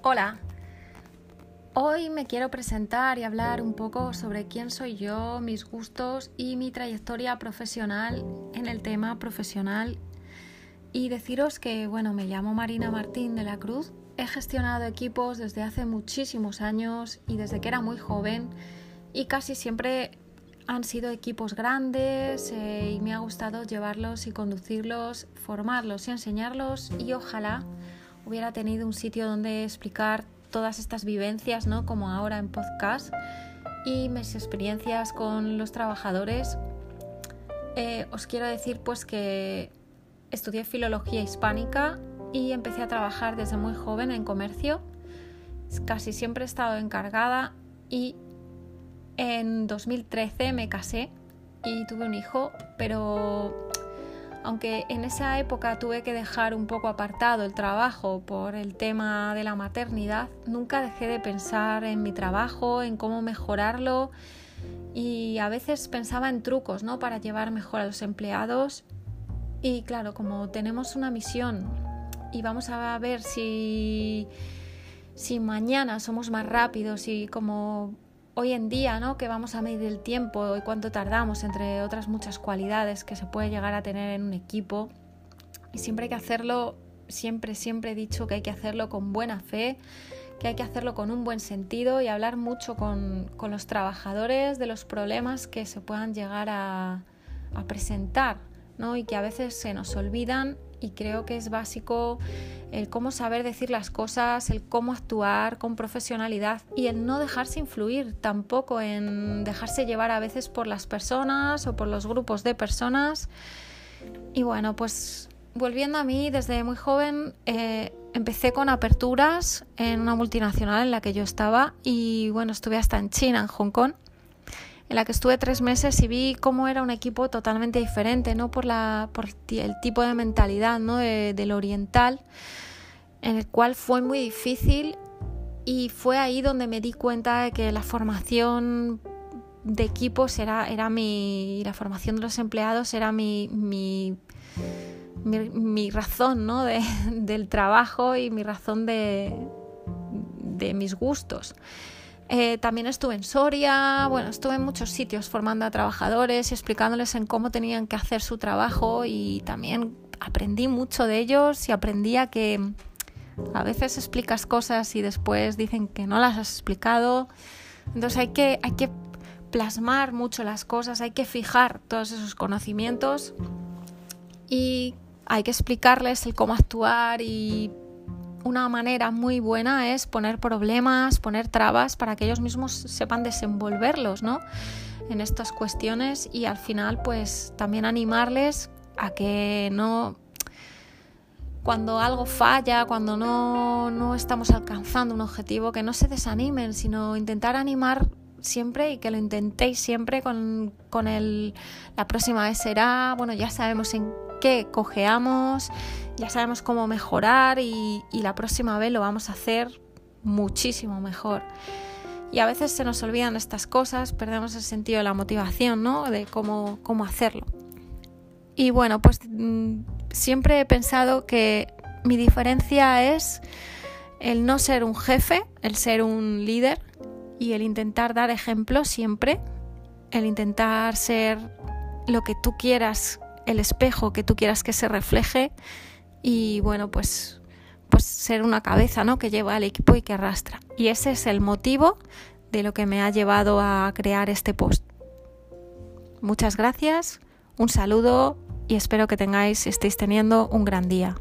Hola, hoy me quiero presentar y hablar un poco sobre quién soy yo, mis gustos y mi trayectoria profesional en el tema profesional. Y deciros que, bueno, me llamo Marina Martín de la Cruz, he gestionado equipos desde hace muchísimos años y desde que era muy joven y casi siempre han sido equipos grandes eh, y me ha gustado llevarlos y conducirlos, formarlos y enseñarlos y ojalá hubiera tenido un sitio donde explicar todas estas vivencias, ¿no? Como ahora en podcast y mis experiencias con los trabajadores. Eh, os quiero decir pues que estudié filología hispánica y empecé a trabajar desde muy joven en comercio. Casi siempre he estado encargada y en 2013 me casé y tuve un hijo, pero aunque en esa época tuve que dejar un poco apartado el trabajo por el tema de la maternidad, nunca dejé de pensar en mi trabajo, en cómo mejorarlo y a veces pensaba en trucos, ¿no? Para llevar mejor a los empleados. Y claro, como tenemos una misión y vamos a ver si si mañana somos más rápidos y como hoy en día, ¿no? que vamos a medir el tiempo y cuánto tardamos, entre otras muchas cualidades que se puede llegar a tener en un equipo. Y siempre hay que hacerlo, siempre, siempre he dicho que hay que hacerlo con buena fe, que hay que hacerlo con un buen sentido y hablar mucho con, con los trabajadores de los problemas que se puedan llegar a, a presentar, ¿no? Y que a veces se nos olvidan y creo que es básico el cómo saber decir las cosas, el cómo actuar con profesionalidad y el no dejarse influir tampoco en dejarse llevar a veces por las personas o por los grupos de personas. Y bueno, pues volviendo a mí, desde muy joven eh, empecé con aperturas en una multinacional en la que yo estaba y bueno, estuve hasta en China, en Hong Kong en la que estuve tres meses y vi cómo era un equipo totalmente diferente, ¿no? Por, la, por el tipo de mentalidad ¿no? del oriental, en el cual fue muy difícil y fue ahí donde me di cuenta de que la formación de equipos era, era mi. la formación de los empleados era mi. mi razón ¿no? de, del trabajo y mi razón de, de mis gustos. Eh, también estuve en Soria, bueno, estuve en muchos sitios formando a trabajadores y explicándoles en cómo tenían que hacer su trabajo y también aprendí mucho de ellos y aprendí a que a veces explicas cosas y después dicen que no las has explicado. Entonces hay que, hay que plasmar mucho las cosas, hay que fijar todos esos conocimientos y hay que explicarles el cómo actuar y una manera muy buena es poner problemas, poner trabas para que ellos mismos sepan desenvolverlos, ¿no? En estas cuestiones y al final pues también animarles a que no cuando algo falla, cuando no, no estamos alcanzando un objetivo, que no se desanimen, sino intentar animar siempre y que lo intentéis siempre con, con el la próxima vez será, bueno, ya sabemos en qué cojeamos, ya sabemos cómo mejorar y, la próxima vez lo vamos a hacer muchísimo mejor. Y a veces se nos olvidan estas cosas, perdemos el sentido de la motivación, ¿no? De cómo, cómo hacerlo. Y bueno, pues mm, siempre he pensado que mi diferencia es el no ser un jefe, el ser un líder y el intentar dar ejemplo siempre, el intentar ser lo que tú quieras el espejo que tú quieras que se refleje y bueno, pues, pues ser una cabeza ¿no? que lleva al equipo y que arrastra. Y ese es el motivo de lo que me ha llevado a crear este post. Muchas gracias, un saludo y espero que tengáis, estéis teniendo un gran día.